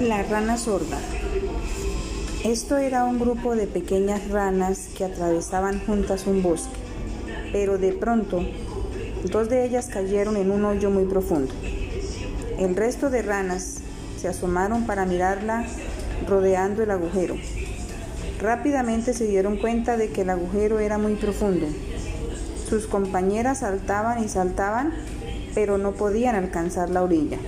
La rana sorda. Esto era un grupo de pequeñas ranas que atravesaban juntas un bosque, pero de pronto dos de ellas cayeron en un hoyo muy profundo. El resto de ranas se asomaron para mirarla rodeando el agujero. Rápidamente se dieron cuenta de que el agujero era muy profundo. Sus compañeras saltaban y saltaban, pero no podían alcanzar la orilla.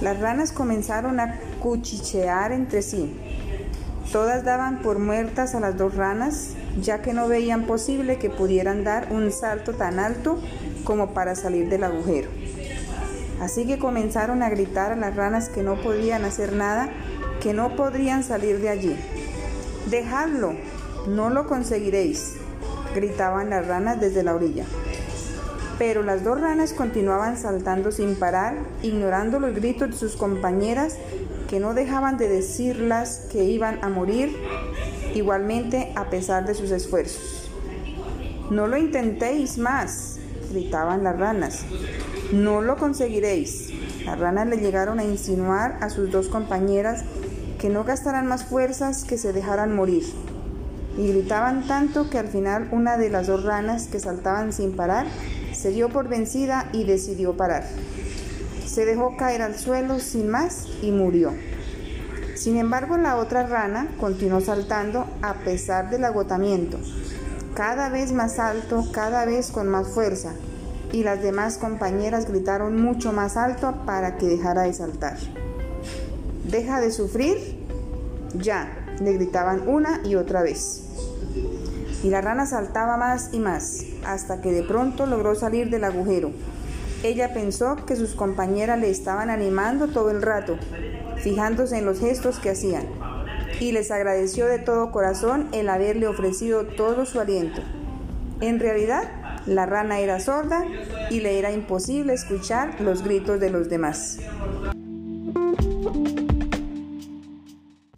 Las ranas comenzaron a cuchichear entre sí. Todas daban por muertas a las dos ranas, ya que no veían posible que pudieran dar un salto tan alto como para salir del agujero. Así que comenzaron a gritar a las ranas que no podían hacer nada, que no podrían salir de allí. Dejadlo, no lo conseguiréis, gritaban las ranas desde la orilla. Pero las dos ranas continuaban saltando sin parar, ignorando los gritos de sus compañeras que no dejaban de decirlas que iban a morir igualmente a pesar de sus esfuerzos. No lo intentéis más, gritaban las ranas. No lo conseguiréis. Las ranas le llegaron a insinuar a sus dos compañeras que no gastaran más fuerzas, que se dejaran morir. Y gritaban tanto que al final una de las dos ranas que saltaban sin parar se dio por vencida y decidió parar. Se dejó caer al suelo sin más y murió. Sin embargo, la otra rana continuó saltando a pesar del agotamiento, cada vez más alto, cada vez con más fuerza, y las demás compañeras gritaron mucho más alto para que dejara de saltar. ¿Deja de sufrir? Ya, le gritaban una y otra vez y la rana saltaba más y más, hasta que de pronto logró salir del agujero. Ella pensó que sus compañeras le estaban animando todo el rato, fijándose en los gestos que hacían, y les agradeció de todo corazón el haberle ofrecido todo su aliento. En realidad, la rana era sorda y le era imposible escuchar los gritos de los demás.